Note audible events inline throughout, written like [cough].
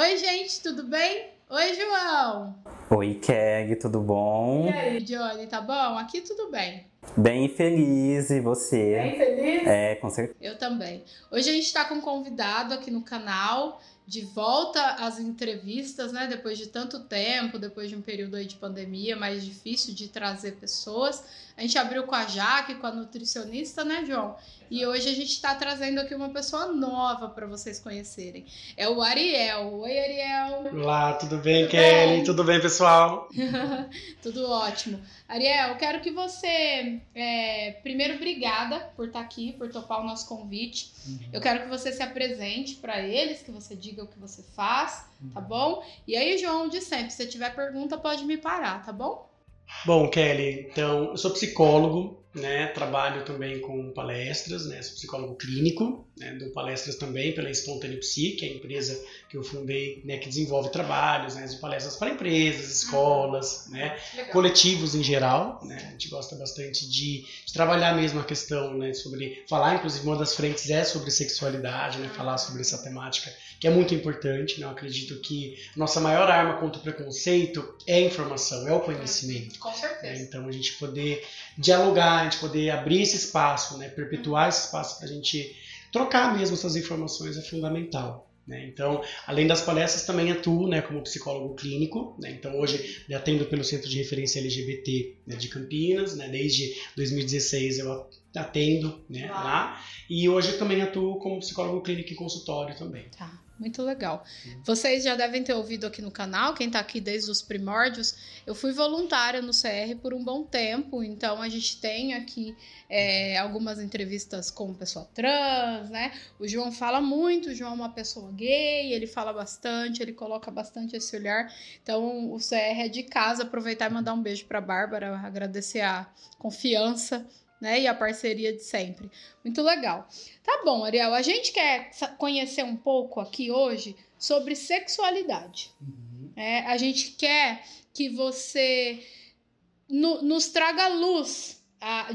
Oi, gente, tudo bem? Oi, João. Oi, Keg, tudo bom? E aí, Johnny, tá bom? Aqui tudo bem. Bem feliz, e você? Bem feliz? É, com certeza. Eu também. Hoje a gente tá com um convidado aqui no canal, de volta às entrevistas, né? Depois de tanto tempo, depois de um período aí de pandemia mais difícil de trazer pessoas. A gente abriu com a Jaque, com a nutricionista, né, João? E hoje a gente está trazendo aqui uma pessoa nova para vocês conhecerem. É o Ariel. Oi, Ariel. Olá, tudo bem, tudo Kelly? Bem? Tudo bem, pessoal? [laughs] tudo ótimo. Ariel, quero que você. É, primeiro, obrigada por estar tá aqui, por topar o nosso convite. Uhum. Eu quero que você se apresente para eles, que você diga o que você faz, uhum. tá bom? E aí, João, de sempre, se tiver pergunta, pode me parar, tá bom? Bom, Kelly, então eu sou psicólogo, né? Trabalho também com palestras, né? Sou psicólogo clínico, né? dou palestras também pela Espontâneo Psi, que é a empresa que eu fundei, né? Que desenvolve trabalhos, né? De palestras para empresas, escolas, uhum. né? Legal. Coletivos em geral, né? A gente gosta bastante de, de, trabalhar mesmo a questão, né? Sobre falar, inclusive uma das frentes é sobre sexualidade, né? Falar sobre essa temática que é muito importante, né? Eu acredito que nossa maior arma contra o preconceito é a informação, é o conhecimento. Com certeza. Então a gente poder dialogar a gente poder abrir esse espaço, né, perpetuar esse espaço para a gente trocar mesmo essas informações é fundamental. Né? Então, além das palestras, também atuo né, como psicólogo clínico. Né? Então, hoje atendo pelo Centro de Referência LGBT né, de Campinas. Né? Desde 2016 eu atendo né, lá. E hoje também atuo como psicólogo clínico e consultório também. Tá. Muito legal. Vocês já devem ter ouvido aqui no canal, quem está aqui desde os primórdios, eu fui voluntária no CR por um bom tempo, então a gente tem aqui é, algumas entrevistas com pessoa trans, né? O João fala muito, o João é uma pessoa gay, ele fala bastante, ele coloca bastante esse olhar. Então o CR é de casa, aproveitar e mandar um beijo para Bárbara, agradecer a confiança né? E a parceria de sempre. Muito legal. Tá bom, Ariel, a gente quer conhecer um pouco aqui hoje sobre sexualidade. Uhum. É, a gente quer que você no, nos traga luz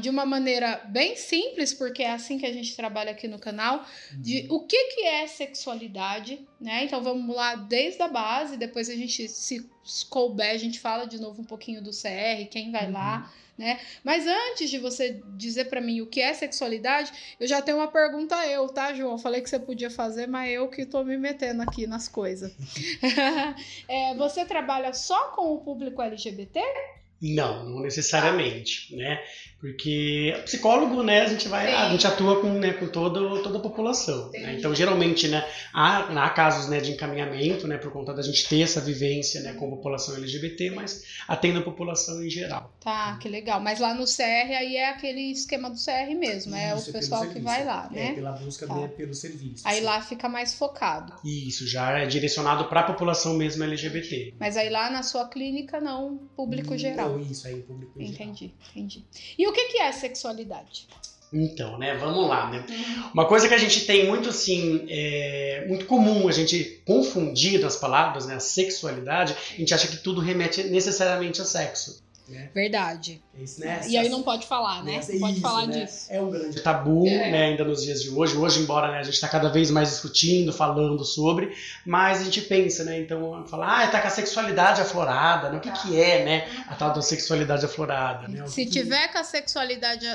de uma maneira bem simples, porque é assim que a gente trabalha aqui no canal, de uhum. o que, que é sexualidade, né? Então vamos lá desde a base, depois a gente, se couber, a gente fala de novo um pouquinho do CR, quem vai uhum. lá, né? Mas antes de você dizer para mim o que é sexualidade, eu já tenho uma pergunta eu, tá, João? Falei que você podia fazer, mas eu que tô me metendo aqui nas coisas. [laughs] [laughs] é, você trabalha só com o público LGBT? Não, não necessariamente, né? Porque psicólogo, né, a gente vai, a gente atua com, né, com todo, toda a população. Né? Então, geralmente, né, há, há casos né, de encaminhamento, né, por conta da gente ter essa vivência, né, com a população LGBT, mas atende a população em geral. Tá, que legal. Mas lá no CR aí é aquele esquema do CR mesmo, é Isso, o pessoal que vai lá, né? É, pela busca tá. de, pelo serviço. Aí sim. lá fica mais focado. Isso, já é direcionado para a população mesmo LGBT. Mas aí lá na sua clínica não, público geral. Não, isso aí, público entendi, geral. Entendi, entendi. E o que, que é sexualidade? Então, né, vamos lá, né? Uma coisa que a gente tem muito assim, é, muito comum a gente confundir nas palavras, né, a sexualidade, a gente acha que tudo remete necessariamente a sexo. Né? Verdade. Isso, né? E aí não pode falar, né? Não pode isso, falar né? disso. É um grande tabu, é. né? Ainda nos dias de hoje. Hoje, embora né, a gente está cada vez mais discutindo, falando sobre, mas a gente pensa, né? Então, falar, ah, tá com a sexualidade aflorada, né? O que, tá. que é, né? A tal da sexualidade aflorada, né? Se tiver com a sexualidade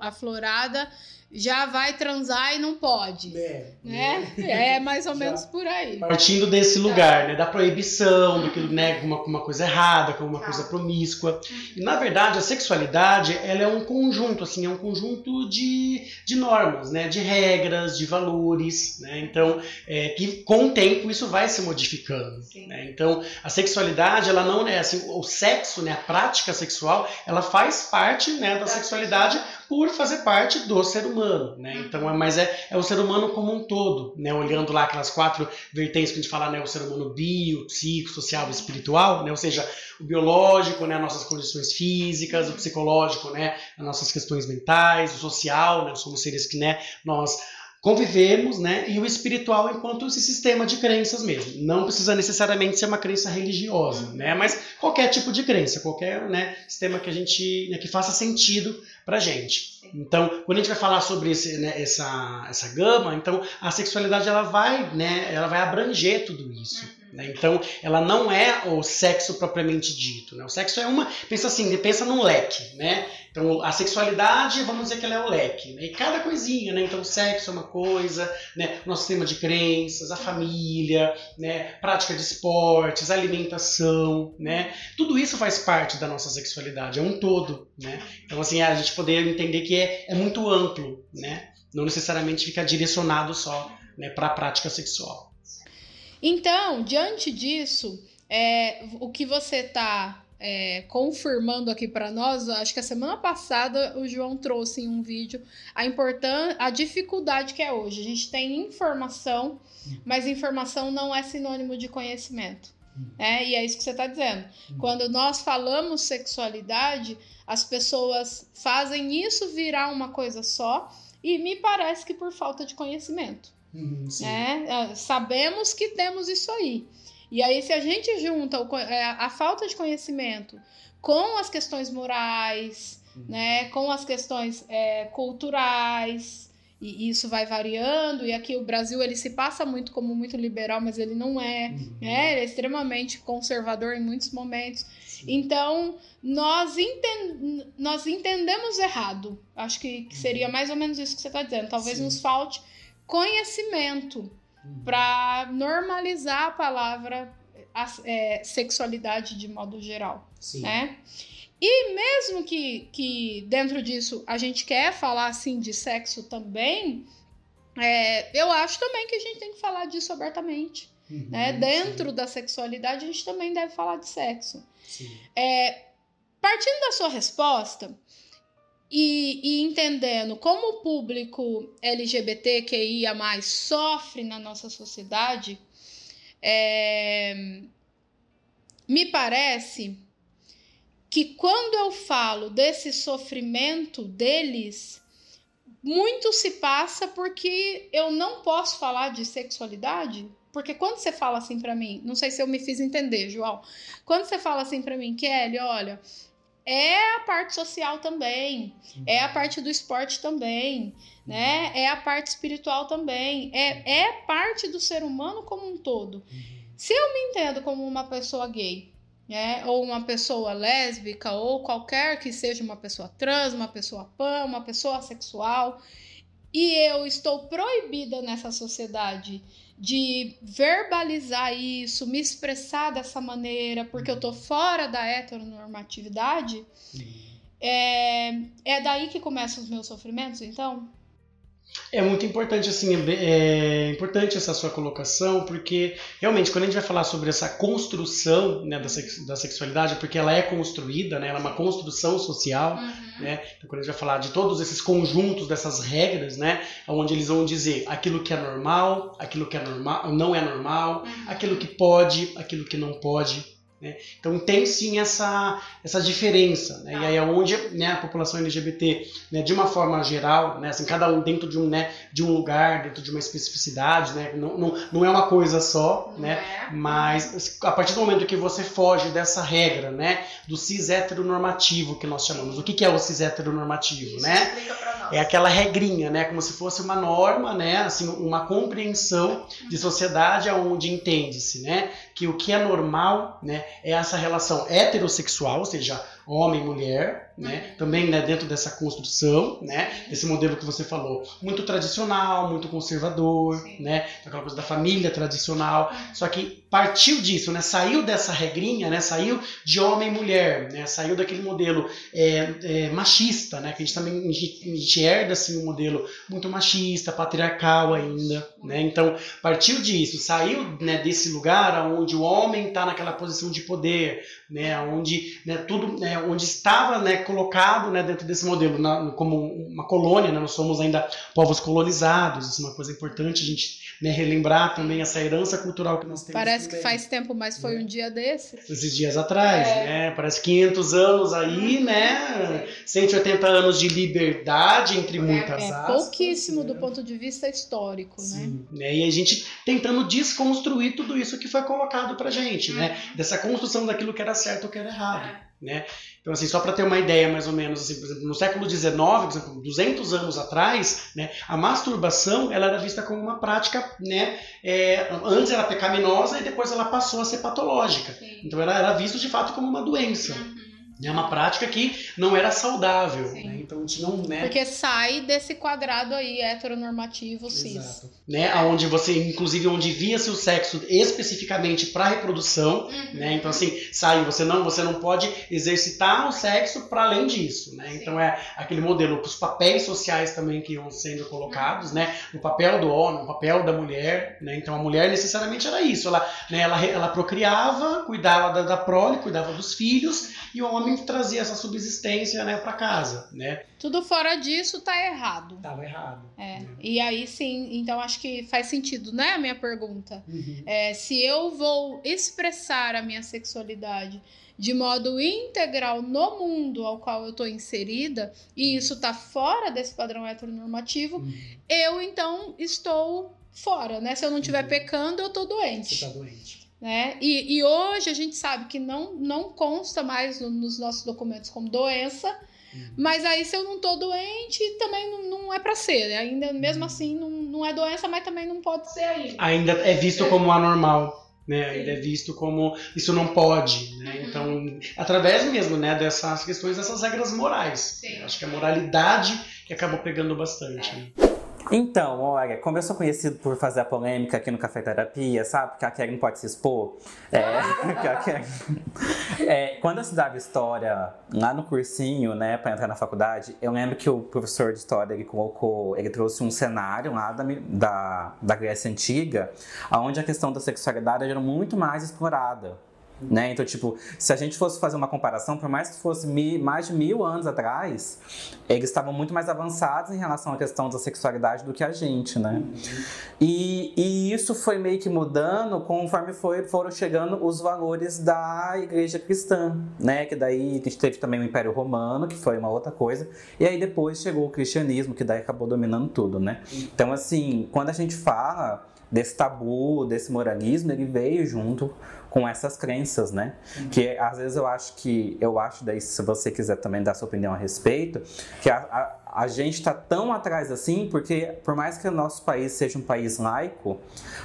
aflorada, já vai transar e não pode. É, né? É, é mais ou já. menos por aí. Partindo desse lugar, né? Da proibição, do que né, uma, uma coisa errada, como uma tá. coisa promíscua. E na verdade, a sexualidade ela é um conjunto, assim, é um conjunto de, de normas, né? De regras, de valores, né? Então, é, que com o tempo isso vai se modificando. Né? Então, a sexualidade, ela não é assim, o sexo, né? A prática sexual, ela faz parte né, da sexualidade por fazer parte do ser humano, né? Uhum. Então, é, mas é, é o ser humano como um todo, né? Olhando lá aquelas quatro vertentes que a gente fala, né? O ser humano bio, psico, social e espiritual, né? Ou seja, o biológico, né? Nossas condições físicas, o psicológico, né? As nossas questões mentais, o social, né? Somos seres que, né? Nós convivemos, né? E o espiritual enquanto esse sistema de crenças mesmo. Não precisa necessariamente ser uma crença religiosa, né? Mas qualquer tipo de crença, qualquer né, sistema que a gente né, que faça sentido para gente. Então, quando a gente vai falar sobre esse, né, essa, essa gama, então a sexualidade ela vai, né? Ela vai abranger tudo isso. Né? Então, ela não é o sexo propriamente dito. Né? O sexo é uma. Pensa assim, pensa num leque. Né? Então, a sexualidade, vamos dizer que ela é o leque. Né? E cada coisinha. Né? Então, o sexo é uma coisa, né? nosso sistema de crenças, a família, né? prática de esportes, alimentação. Né? Tudo isso faz parte da nossa sexualidade, é um todo. Né? Então, assim, a gente poder entender que é, é muito amplo. Né? Não necessariamente fica direcionado só né, para a prática sexual. Então, diante disso, é, o que você está é, confirmando aqui para nós, acho que a semana passada o João trouxe em um vídeo a importância, a dificuldade que é hoje. A gente tem informação, mas informação não é sinônimo de conhecimento. É, e é isso que você está dizendo. Quando nós falamos sexualidade, as pessoas fazem isso virar uma coisa só, e me parece que por falta de conhecimento. Uhum, né? Sabemos que temos isso aí. E aí, se a gente junta o, é, a falta de conhecimento com as questões morais, Uhum. né, com as questões é, culturais, e isso vai variando, e aqui o Brasil ele se passa muito como muito liberal, mas ele não é, Uhum. né? Ele é extremamente conservador em muitos momentos. Sim. Então, nós, enten nós entendemos errado. Acho que, que seria mais ou menos isso que você está dizendo. Talvez Sim. nos falte conhecimento Uhum. para normalizar a palavra a- é, sexualidade de modo geral, Sim. né? E mesmo que, que dentro disso a gente quer falar assim de sexo também, é, eu acho também que a gente tem que falar disso abertamente, Uhum, né? Dentro da sexualidade a gente também deve falar de sexo. Sim. sim. Partindo da sua resposta e, e entendendo como o público LGBTQIA sofre na nossa sociedade, é, me parece que quando eu falo desse sofrimento deles, muito se passa porque eu não posso falar de sexualidade. Porque quando você fala assim pra mim, não sei se eu me fiz entender, João. Quando você fala assim pra mim, Kelly, olha, é a parte social também, é a parte do esporte também, né? É a parte espiritual também, é, é parte do ser humano como um todo. Uhum. Se eu me entendo como uma pessoa gay, né? Ou uma pessoa lésbica, ou qualquer que seja uma pessoa trans, uma pessoa pan, uma pessoa sexual, e eu estou proibida nessa sociedade de verbalizar isso, me expressar dessa maneira, porque eu tô fora da heteronormatividade, Uhum. é, é daí que começam os meus sofrimentos, então? É muito importante, assim, é, é importante essa sua colocação, porque realmente quando a gente vai falar sobre essa construção né, da, sex, da sexualidade, porque ela é construída, né, ela é uma construção social, né? Então, quando a gente vai falar de todos esses conjuntos dessas regras, né, onde eles vão dizer aquilo que é normal, aquilo que é normal, não é normal, aquilo que pode, aquilo que não pode. Né? Então tem sim essa, essa diferença, né? e aí é onde né, a população LGBT, né, de uma forma geral, né, assim, cada um dentro de um, né, de um lugar, dentro de uma especificidade, né, não, não, não é uma coisa só, né, mas a partir do momento que você foge dessa regra, né, do cis heteronormativo que nós chamamos, o que, que é o cis heteronormativo, né? É aquela regrinha, né? Como se fosse uma norma, né? Assim, uma compreensão de sociedade onde entende-se, né? Que o que é normal, né? É essa relação heterossexual, ou seja, homem e mulher, né? Também né, dentro dessa construção, né? Desse modelo que você falou, muito tradicional, muito conservador, né? Aquela coisa da família tradicional. Só que partiu disso, né? Saiu dessa regrinha, né? Saiu de homem e mulher, né? Saiu daquele modelo é, é, machista, né? Que a gente também a gente, a gente herda assim um modelo muito machista, patriarcal ainda, né? Então partiu disso, saiu né, desse lugar onde o homem está naquela posição de poder, né? Onde né, tudo, né, onde estava né, colocado né, dentro desse modelo na, como uma colônia, né? Nós somos ainda povos colonizados, isso é uma coisa importante a gente né, relembrar também essa herança cultural que nós temos. Parece que também faz tempo, mas foi um dia desse. esses dias atrás, É. né? Parece 500 anos aí, né? 180 anos de liberdade, entre muitas É aspas. pouquíssimo do né? ponto de vista histórico, né? Sim, né? E a gente tentando desconstruir tudo isso que foi colocado pra gente, né? Dessa construção daquilo que era certo ou que era errado. Né? Então, assim, só para ter uma ideia mais ou menos, assim, por exemplo, no século XIX, por exemplo, 200 anos atrás, né, a masturbação ela era vista como uma prática, né, é, antes era pecaminosa e depois ela passou a ser patológica. Sim. Então, ela era vista de fato como uma doença. Uhum. É uma prática que não era saudável. Né? Então tinha um, né? Porque sai desse quadrado aí heteronormativo cis. Exato. Né, onde você, inclusive, onde via-se o sexo especificamente para reprodução, Uhum. né? Então assim, sai, você não, você não pode exercitar o sexo para além disso, né? Sim. Então é aquele modelo, os papéis sociais também que iam sendo colocados, né? O papel do homem, o papel da mulher, né? Então a mulher necessariamente era isso, ela, né, ela, ela procriava, cuidava da, da prole, cuidava dos filhos e o homem trazia essa subsistência, né, para casa, né? Tudo fora disso tá errado. Tava errado. É. né? E aí sim, então acho que faz sentido, né? A minha pergunta. Uhum. É, se eu vou expressar a minha sexualidade de modo integral no mundo ao qual eu estou inserida, e isso tá fora desse padrão heteronormativo, Uhum. eu então estou fora, né? Se eu não estiver Uhum. pecando, eu tô doente. Você tá doente. Né? E, e hoje a gente sabe que não, não consta mais no- nos nossos documentos como doença, Uhum. mas aí se eu não tô doente, também não, não é pra ser. né? Ainda mesmo assim não, não é doença, mas também não pode ser ainda. ainda é visto como anormal, né? Ainda é visto como isso não pode, né? Uhum. Então, através mesmo, né, dessas questões, dessas regras morais. Acho que a moralidade que acabou pegando bastante. né? Então, olha, como eu sou conhecido por fazer a polêmica aqui no Café Terapia, sabe? Que a Karen pode se expor. É, [laughs] Karen- É, quando eu estudava história lá no cursinho, né, pra entrar na faculdade, eu lembro que o professor de história ele colocou, ele trouxe um cenário lá da, da, da Grécia Antiga, onde a questão da sexualidade era muito mais explorada. Né? Então, tipo, se a gente fosse fazer uma comparação, por mais que fosse mi- mais de mil anos atrás, eles estavam muito mais avançados em relação à questão da sexualidade do que a gente, né? E, e isso foi meio que mudando conforme foi, foram chegando os valores da igreja cristã, né? Que daí a gente teve também o Império Romano, que foi uma outra coisa, e aí depois chegou o cristianismo, que daí acabou dominando tudo, né? Então, assim, quando a gente fala desse tabu, desse moralismo, ele veio junto com essas crenças, né? Que às vezes eu acho que, eu acho daí, se você quiser também dar sua opinião a respeito, que a, a, a gente está tão atrás assim, porque por mais que o nosso país seja um país laico,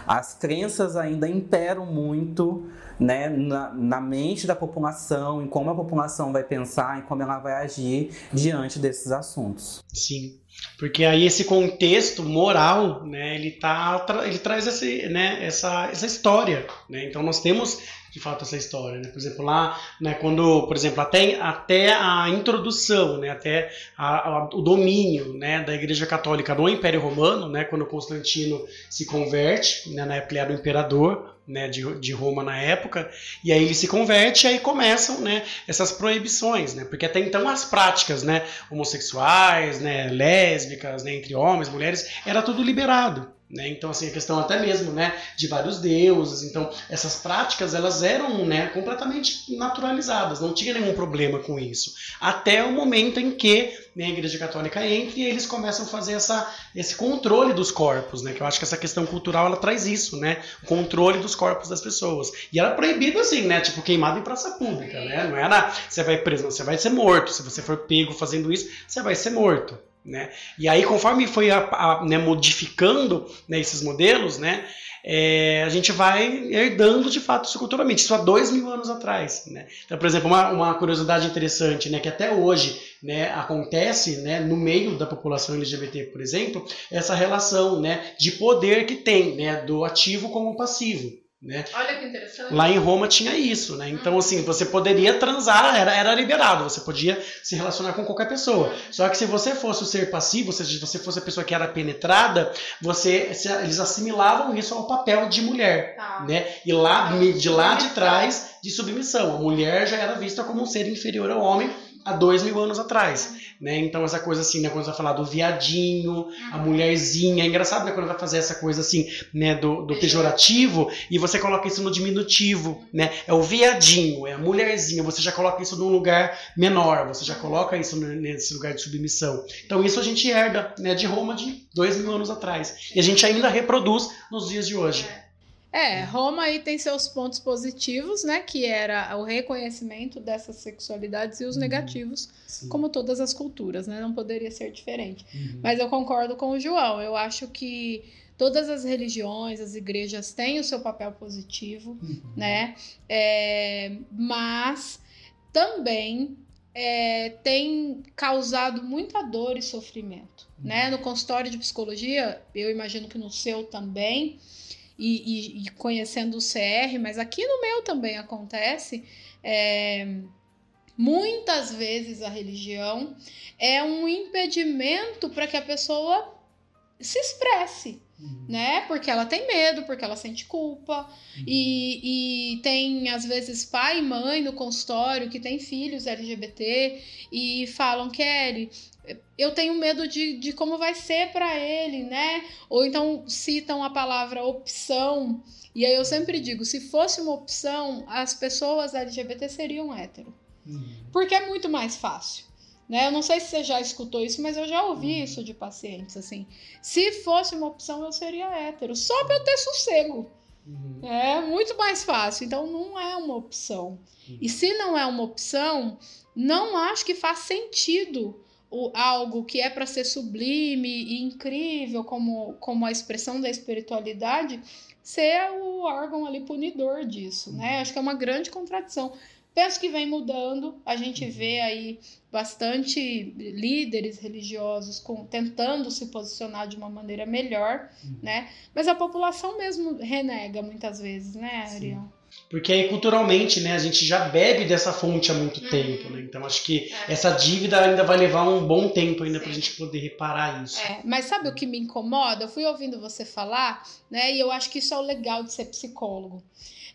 as crenças ainda imperam muito né, na, na mente da população, em como a população vai pensar, em como ela vai agir diante desses assuntos. Sim. Porque aí esse contexto moral, né, ele tá, ele traz esse, né, essa, essa história, né? Então nós temos de fato essa história, né? Por exemplo, lá, né, quando, por exemplo, até, até a introdução, né, até a- a- o domínio, né, da Igreja Católica no Império Romano, né, quando Constantino se converte, né, na época ele era o imperador, né, de, de Roma na época, e aí ele se converte e aí começam, né, essas proibições, né, porque até então as práticas, né, homossexuais, né, lésbicas, né, entre homens, mulheres, era tudo liberado. Né? Então, assim, a questão até mesmo né, de vários deuses. Então, essas práticas elas eram né, completamente naturalizadas, não tinha nenhum problema com isso. Até o momento em que né, a Igreja Católica entra e eles começam a fazer essa, esse controle dos corpos, né? Que eu acho que essa questão cultural ela traz isso, né? O controle dos corpos das pessoas. E era proibido assim, né? Tipo, queimado em praça pública, né? Não era você vai preso, você vai ser morto. Se você for pego fazendo isso, você vai ser morto. Né? E aí, conforme foi a, a, né, modificando né, esses modelos, né, é, a gente vai herdando de fato isso culturalmente. Isso há dois mil anos atrás. Né? Então, por exemplo, uma, uma curiosidade interessante, né, que até hoje né, acontece né, no meio da população LGBT, por exemplo, essa relação né, de poder que tem né, do ativo como passivo. Né? Olha que interessante. Lá em Roma tinha isso, né? Então, assim, você poderia transar, era, era liberado, você podia se relacionar com qualquer pessoa. Só que se você fosse o ser passivo, ou seja, se você fosse a pessoa que era penetrada, você, eles assimilavam isso ao papel de mulher, Tá. né? E lá, de lá de trás, de submissão. A mulher já era vista como um ser inferior ao homem há dois mil anos atrás, né? Então, essa coisa assim, né? Quando você vai falar do viadinho, a mulherzinha, é engraçado, né? Quando vai fazer essa coisa assim, né? Do, do pejorativo, e você coloca isso no diminutivo, né? É o viadinho, é a mulherzinha, você já coloca isso num lugar menor, você já coloca isso nesse lugar de submissão. Então isso a gente herda, né, de Roma de dois mil anos atrás. E a gente ainda reproduz nos dias de hoje. É, Roma aí tem seus pontos positivos, né? Que era o reconhecimento dessas sexualidades e os Uhum. negativos, Sim. como todas as culturas, né? Não poderia ser diferente. Uhum. Mas eu concordo com o João. Eu acho que todas as religiões, as igrejas têm o seu papel positivo, Uhum. né? É, mas também é, tem causado muita dor e sofrimento, né? No consultório de psicologia, eu imagino que no seu também, e, e- e conhecendo o CR, mas aqui no meu também acontece. é, muitas vezes a religião é um impedimento para que a pessoa se expresse, Uhum. né? Porque ela tem medo, porque ela sente culpa. Uhum. E, e tem, às vezes, pai e mãe no consultório que tem filhos LGBT e falam, Kelly, eu tenho medo de, de como vai ser para ele, né? Ou então citam a palavra opção. E aí eu sempre digo, se fosse uma opção, as pessoas LGBT seriam hétero. Uhum. Porque é muito mais fácil. Né? Eu não sei se você já escutou isso, mas eu já ouvi Uhum. isso de pacientes assim. Se fosse uma opção, eu seria hétero, só para eu ter sossego. Uhum. É muito mais fácil. Então não é uma opção. Uhum. E se não é uma opção, não acho que faz sentido o, algo que é para ser sublime e incrível, como, como a expressão da espiritualidade, ser o órgão ali punidor disso, né? Acho que é uma grande contradição. Penso que vem mudando, a gente vê aí bastante líderes religiosos com, tentando se posicionar de uma maneira melhor, Uhum. né? Mas a população mesmo renega muitas vezes, né, Sim. Ariel? Porque aí, culturalmente, né, a gente já bebe dessa fonte há muito tempo, né? Então acho que essa dívida ainda vai levar um bom tempo ainda pra gente poder reparar isso. É, mas sabe o que me incomoda? Eu fui ouvindo você falar, né? E eu acho que isso é o legal de ser psicólogo.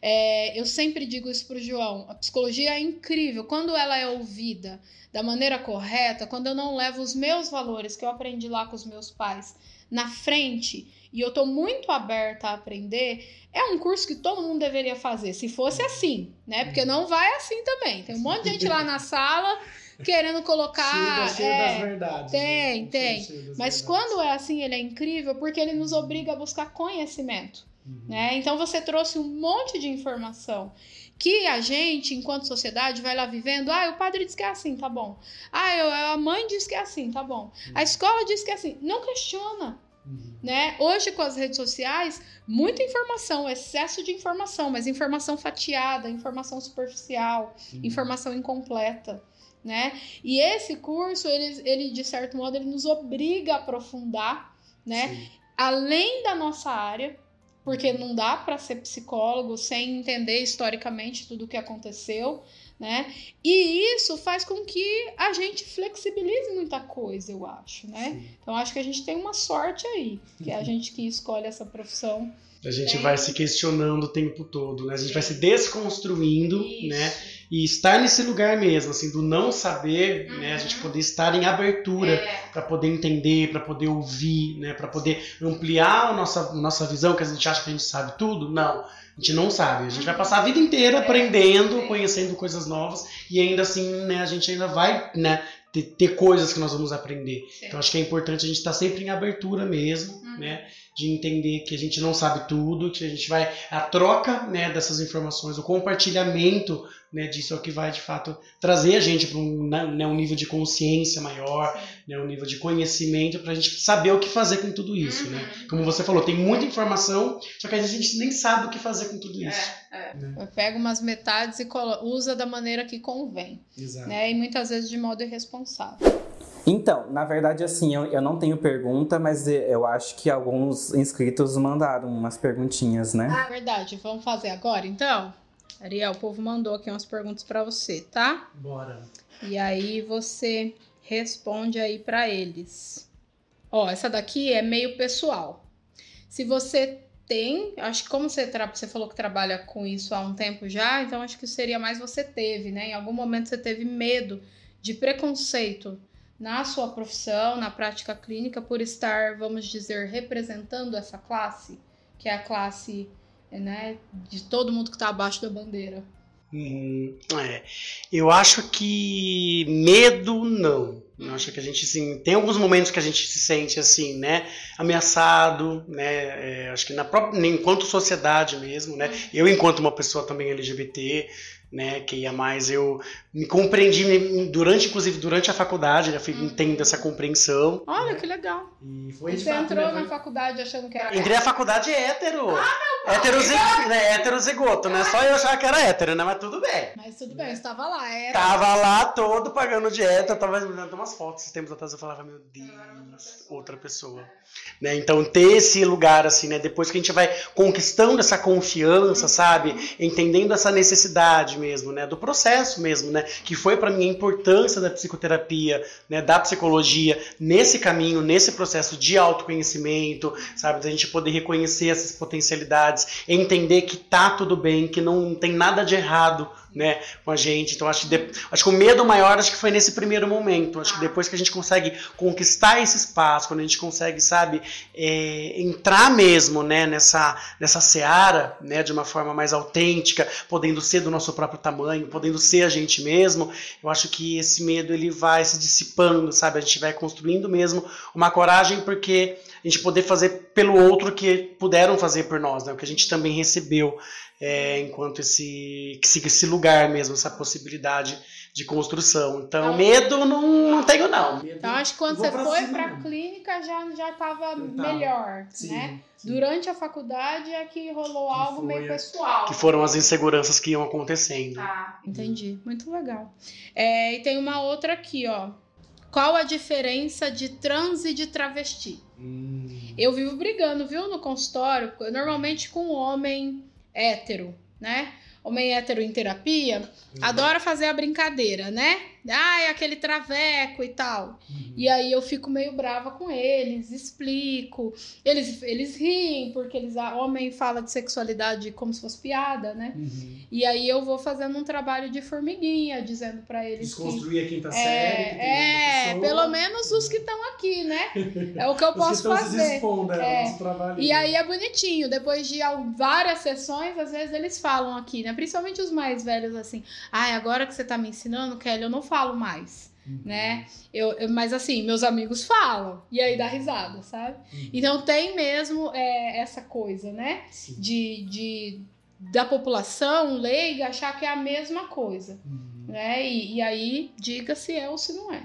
É, eu sempre digo isso pro João. A psicologia é incrível. Quando ela é ouvida da maneira correta, quando eu não levo os meus valores que eu aprendi lá com os meus pais na frente e eu tô muito aberta a aprender, é um curso que todo mundo deveria fazer, se fosse assim, né? Porque não vai assim também. Tem um monte de gente lá na [laughs] sala querendo colocar. cheio, cheio é, das verdades. tem, né? tem. Cheio das mas verdades. quando é assim, ele é incrível porque ele nos obriga a buscar conhecimento, Uhum. né? Então você trouxe um monte de informação que a gente, enquanto sociedade, vai lá vivendo. Ah, o padre diz que é assim, tá bom. Ah, eu- a mãe diz que é assim, tá bom. A escola diz que é assim. Não questiona, Uhum. né? Hoje com as redes sociais, muita informação, excesso de informação, mas informação fatiada, informação superficial, Uhum. informação incompleta, né? E esse curso, ele, ele de certo modo, ele nos obriga a aprofundar, né? Sim. Além da nossa área, porque não dá para ser psicólogo sem entender historicamente tudo o que aconteceu, né? E isso faz com que a gente flexibilize muita coisa, eu acho, né? Sim. Então acho que a gente tem uma sorte aí, que é a gente que escolhe essa profissão. A gente É. vai se questionando o tempo todo, né? A gente vai se desconstruindo, Isso. né? E estar nesse lugar mesmo, assim, do não saber, né? A gente Uhum. poder estar em abertura É, para poder entender, para poder ouvir, né? Para poder ampliar a nossa, nossa visão, que a gente acha que a gente sabe tudo. Não, a gente não sabe. A gente vai passar a vida inteira aprendendo, é. conhecendo coisas novas e ainda assim, né? A gente ainda vai, né? Ter, ter coisas que nós vamos aprender. Sim. Então acho que é importante a gente estar sempre em abertura mesmo, Uhum. né? De entender que a gente não sabe tudo, que a gente vai a troca, né? Dessas informações, o compartilhamento, né? Disso é o que vai de fato trazer a gente para um, né, um nível de consciência maior, né? Um nível de conhecimento para a gente saber o que fazer com tudo isso, né? Uhum. Como você falou, tem muita informação, só que a gente nem sabe o que fazer com tudo isso. é. Pega umas metades e usa da maneira que convém, Exato. né? E muitas vezes de modo irresponsável. Então, na verdade, assim, eu, eu não tenho pergunta, mas eu acho que alguns inscritos mandaram umas perguntinhas, né? Ah, verdade. Vamos fazer agora, então? Ariel, o povo mandou aqui umas perguntas para você, tá? Bora. E aí você responde aí para eles. Ó, essa daqui é meio pessoal. Se você tem, acho que como você, tra- você falou que trabalha com isso há um tempo já, então acho que seria mais você teve, né? Em algum momento você teve medo de preconceito na sua profissão, na prática clínica, por estar, vamos dizer, representando essa classe, que é a classe, né, de todo mundo que está abaixo da bandeira. Uhum, é. Eu acho que medo não. Eu acho que a gente assim, tem alguns momentos que a gente se sente assim, né, ameaçado, né, é, acho que na própria, enquanto sociedade mesmo, né, eu enquanto uma pessoa também LGBT, né, que ia mais eu me compreendi durante inclusive durante a faculdade, já fui Uhum. tendo essa compreensão. Olha que legal. E foi E de você fato, entrou né, na faculdade achando que era. Entrei na faculdade hétero. Heterozigoto, né? Heterozigoto, né? Só eu achava que era hétero, né? Mas tudo bem. Mas tudo bem, estava lá. Era. Tava lá todo pagando dieta, eu tava me dando umas fotos esses tempos atrás, eu falava, meu Deus, outra pessoa. Né? Então ter esse lugar assim, né? Depois que a gente vai conquistando essa confiança, sabe? Entendendo essa necessidade mesmo, né? Do processo mesmo, né? Que foi pra mim a importância da psicoterapia, né? Da psicologia nesse caminho, nesse processo de autoconhecimento, sabe? Da gente poder reconhecer essas potencialidades, entender que tá tudo bem, que não tem nada de errado, né? Com a gente. Então acho que, de- acho que o medo maior acho que foi nesse primeiro momento. Acho que depois que a gente consegue conquistar esse espaço, quando a gente consegue, sabe, é, entrar mesmo, né? Nessa, nessa seara, né? De uma forma mais autêntica, podendo ser do nosso próprio tamanho, podendo ser a gente mesmo. Eu acho que esse medo ele vai se dissipando, sabe? A gente vai construindo mesmo uma coragem porque a gente poder fazer pelo outro que puderam fazer por nós, né? O que a gente também recebeu é, enquanto esse, esse esse lugar mesmo, essa possibilidade de construção. Então, Então- medo não, não tenho não. Então acho que quando você pra foi pra mesmo. clínica já já estava melhor, Sim, né? sim. Durante a faculdade é que rolou Que algo foi meio a- pessoal. Que foram as inseguranças que iam acontecendo. Tá, entendi. Muito legal. É, e tem uma outra aqui, ó. Qual a diferença de trans e de travesti? Hum. Eu vivo brigando, viu, no consultório, normalmente com homem hétero, né? Homem hétero em terapia, adora fazer a brincadeira, né? Ah, é aquele traveco e tal. Uhum. E aí eu fico meio brava com eles, explico. Eles, eles riem, porque eles, homem fala de sexualidade como se fosse piada, né? Uhum. E aí eu vou fazendo um trabalho de formiguinha, dizendo pra eles que. Desconstruir a quinta É, série. que é, pelo menos os que estão aqui, né? [laughs] É o que eu Os que posso se fazer. expondo, é, É. trabalho. E aí é bonitinho, depois de várias sessões, às vezes eles falam aqui, né? Principalmente os mais velhos, assim, ai, agora que você tá me ensinando, Kelly, eu não falo mais, Uhum. né? Eu, eu- mas assim, meus amigos falam, e aí dá risada, sabe? Uhum. Então tem mesmo é, essa coisa, né? Sim. De, de da população leiga achar que é a mesma coisa, Uhum. né? E, e aí diga se é ou se não é.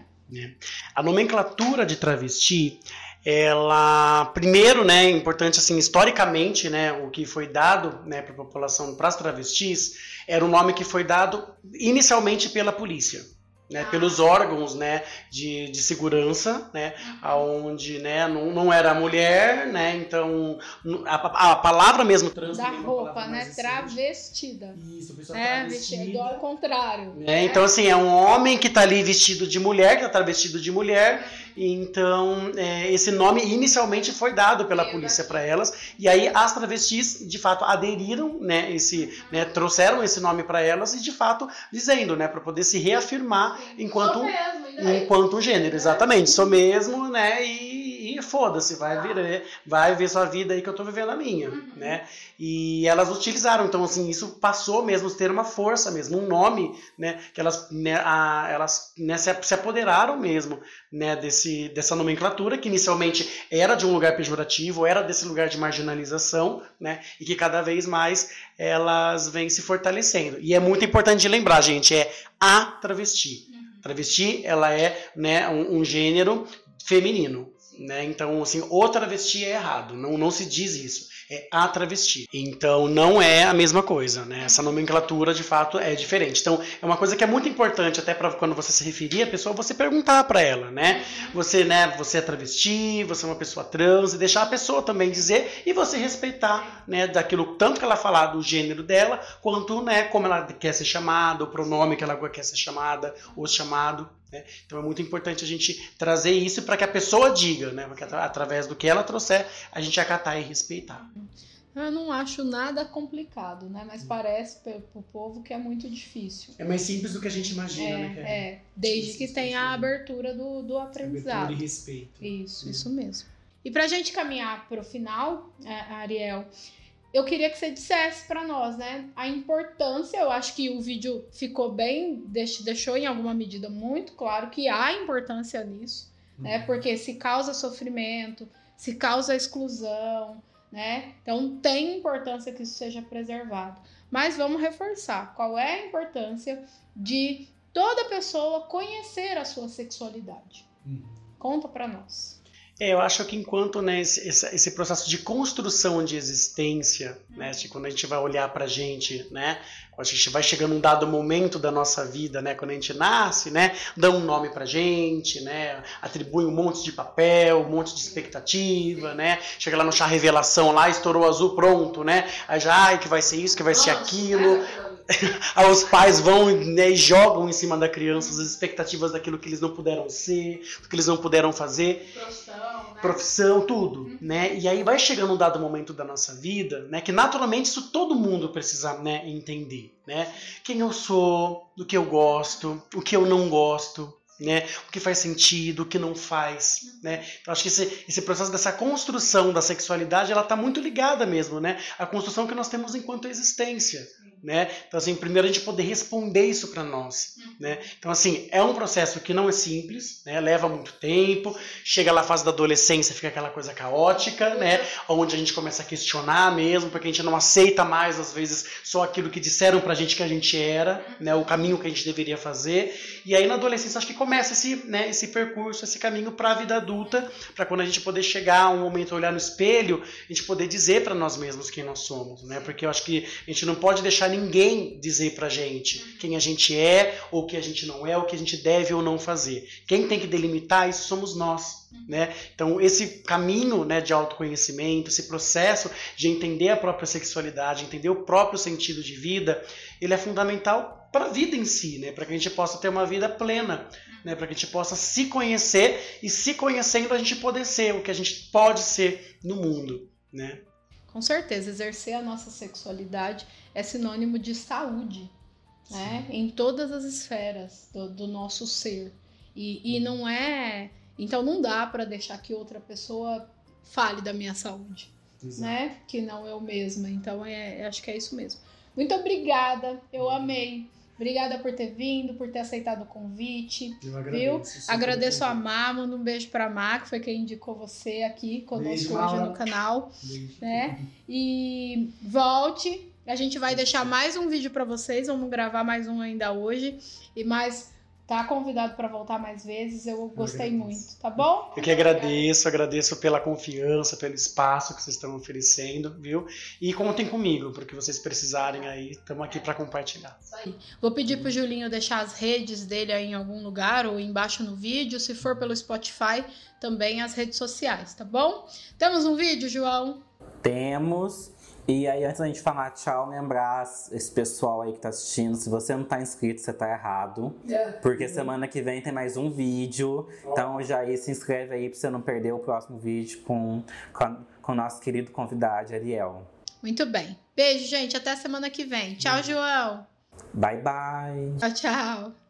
A nomenclatura de travesti, ela primeiro, né, é importante assim historicamente, né, o que foi dado, né, para a população, para as travestis, era um nome que foi dado inicialmente pela polícia. Né, pelos órgãos né, de, de segurança, né, onde né, não, não era mulher, né, então a, a palavra mesmo trans Da é roupa, né? recente. Travestida. Isso, a pessoa É, tá vestido vestida. ao contrário. É, então, assim, é um homem que tá ali vestido de mulher, que tá travestido de mulher. Então, é, esse nome inicialmente foi dado pela polícia para elas. E aí, as travestis, de fato, aderiram, né? Esse, né, trouxeram esse nome para elas e, de fato, dizendo, né? Para poder se reafirmar enquanto, mesmo, enquanto gênero. Exatamente, sou mesmo, né? E, e foda-se, vai vir, vai ver sua vida aí que eu tô vivendo a minha, né? E elas utilizaram, então assim, isso passou mesmo a ter uma força mesmo, um nome, né, que elas, né, a- elas né, se, se apoderaram mesmo, né, desse, dessa nomenclatura, que inicialmente era de um lugar pejorativo, era desse lugar de marginalização, né, e que cada vez mais elas vêm se fortalecendo. E é muito importante de lembrar, gente, é a travesti. Travesti, ela é, né, um, um gênero feminino, né, então, assim, o travesti é errado, não, não se diz isso é a travesti. Então não é a mesma coisa, né? Essa nomenclatura de fato é diferente. Então é uma coisa que é muito importante até para quando você se referir à pessoa, você perguntar para ela, né? Você, né, você é travesti, você é uma pessoa trans e deixar a pessoa também dizer e você respeitar, né, daquilo tanto que ela falar do gênero dela, quanto, né, como ela quer ser chamada, o pronome que ela quer ser chamada ou chamado. Né? Então é muito importante a gente trazer isso para que a pessoa diga, né? Porque atra- através do que ela trouxer, a gente acatar e respeitar. Eu não acho nada complicado, né? Mas parece pe- pro povo que é muito difícil. É mais simples do que a gente imagina, né? É, Karen? é, desde que tenha a abertura do, do Abertura aprendizado. e respeito. Isso, Sim. isso mesmo. E pra gente caminhar pro final, é, Ariel, eu queria que você dissesse para nós, né, a importância. Eu acho que o vídeo ficou bem, deixou em alguma medida muito claro que há importância nisso, né, uhum. porque se causa sofrimento, se causa exclusão, né, então tem importância que isso seja preservado. Mas vamos reforçar qual é a importância de toda pessoa conhecer a sua sexualidade. Uhum. Conta para nós. É, eu acho que enquanto né, esse, esse, processo de construção de existência, né, de quando a gente vai olhar para a gente, né, a gente vai chegando um dado momento da nossa vida, né, quando a gente nasce, né, dá um nome para gente, né, atribui um monte de papel, um monte de expectativa, né, chega lá no chá revelação, lá estourou azul, pronto, né, aí já, ai, que vai ser isso, que vai ser aquilo, Aí os pais vão né, e jogam em cima da criança as expectativas daquilo que eles não puderam ser, do que eles não puderam fazer. Profissão, né? Profissão tudo, uhum. né? E aí vai chegando um dado momento da nossa vida, né? Que naturalmente isso todo mundo precisa né, entender, né? Quem eu sou, do que eu gosto, o que eu não gosto, né? O que faz sentido, o que não faz, né? Então acho que esse, esse processo dessa construção da sexualidade, ela está muito ligada mesmo, né? A construção que nós temos enquanto existência, né? Então assim, primeiro a gente poder responder isso para nós, né? Então assim, é um processo que não é simples, né? Leva muito tempo, chega lá a fase da adolescência, fica aquela coisa caótica, né? Onde a gente começa a questionar mesmo, porque a gente não aceita mais às vezes só aquilo que disseram pra gente que a gente era, né? O caminho que a gente deveria fazer. E aí na adolescência acho que começa esse, né, esse percurso, esse caminho para a vida adulta, para quando a gente poder chegar a um momento olhar no espelho, a gente poder dizer para nós mesmos quem nós somos, né? Porque eu acho que a gente não pode deixar ninguém dizer pra gente quem a gente é, ou o que a gente não é, o que a gente deve ou não fazer. Quem tem que delimitar isso somos nós. Né? Então, esse caminho né, de autoconhecimento, esse processo de entender a própria sexualidade, entender o próprio sentido de vida, ele é fundamental para a vida em si, né? para que a gente possa ter uma vida plena, né? para que a gente possa se conhecer e se conhecendo a gente poder ser o que a gente pode ser no mundo. Né? Com certeza, exercer a nossa sexualidade é sinônimo de saúde né? em todas as esferas do, do nosso ser. E, e não é. Então não dá para deixar que outra pessoa fale da minha saúde, Exato. né? Que não eu mesma. Então é, acho que é isso mesmo. Muito obrigada, eu amei. Obrigada por ter vindo, por ter aceitado o convite. Eu agradeço. Viu? Agradeço a Má, mando um beijo pra Má, que foi quem indicou você aqui conosco beijo, hoje no canal. Beijo. Né? E volte. A gente vai deixar mais um vídeo para vocês. Vamos gravar mais um ainda hoje. E mais Tá convidado para voltar mais vezes, eu gostei muito, tá bom? Eu que agradeço, agradeço pela confiança, pelo espaço que vocês estão oferecendo, viu? E contem comigo, porque vocês precisarem aí, estamos aqui para compartilhar. Isso aí. Vou pedir pro Julinho deixar as redes dele aí em algum lugar ou embaixo no vídeo, se for pelo Spotify, também as redes sociais, tá bom? Temos um vídeo, João? Temos. E aí, antes da gente falar tchau, lembrar esse pessoal aí que tá assistindo, se você não tá inscrito, você tá errado. É. Porque semana que vem tem mais um vídeo. Então já aí se inscreve aí pra você não perder o próximo vídeo com, com, com o nosso querido convidado, Ariel. Muito bem. Beijo, gente. Até semana que vem. Tchau, João. Bye, bye. Tchau, tchau.